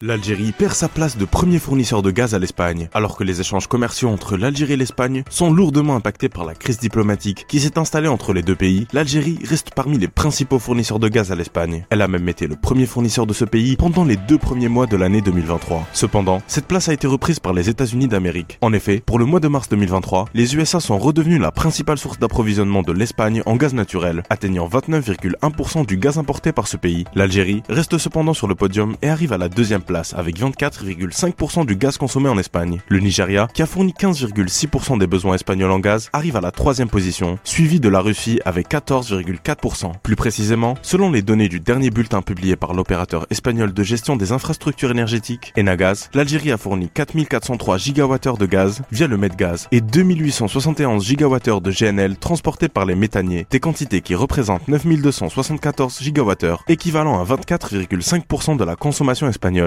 L'Algérie perd sa place de premier fournisseur de gaz à l'Espagne, alors que les échanges commerciaux entre l'Algérie et l'Espagne sont lourdement impactés par la crise diplomatique qui s'est installée entre les deux pays. L'Algérie reste parmi les principaux fournisseurs de gaz à l'Espagne. Elle a même été le premier fournisseur de ce pays pendant les deux premiers mois de l'année 2023. Cependant, cette place a été reprise par les États-Unis d'Amérique. En effet, pour le mois de mars 2023, les USA sont redevenus la principale source d'approvisionnement de l'Espagne en gaz naturel, atteignant 29,1% du gaz importé par ce pays. L'Algérie reste cependant sur le podium et arrive à la deuxième place avec 24,5% du gaz consommé en Espagne. Le Nigeria, qui a fourni 15,6% des besoins espagnols en gaz, arrive à la troisième position, suivi de la Russie avec 14,4%. Plus précisément, selon les données du dernier bulletin publié par l'opérateur espagnol de gestion des infrastructures énergétiques, Enagaz, l'Algérie a fourni 4403 gigawattheures de gaz via le Medgaz et 2871 gigawattheures de GNL transportés par les méthaniers, des quantités qui représentent 9274 gigawattheures, équivalent à 24,5% de la consommation espagnole.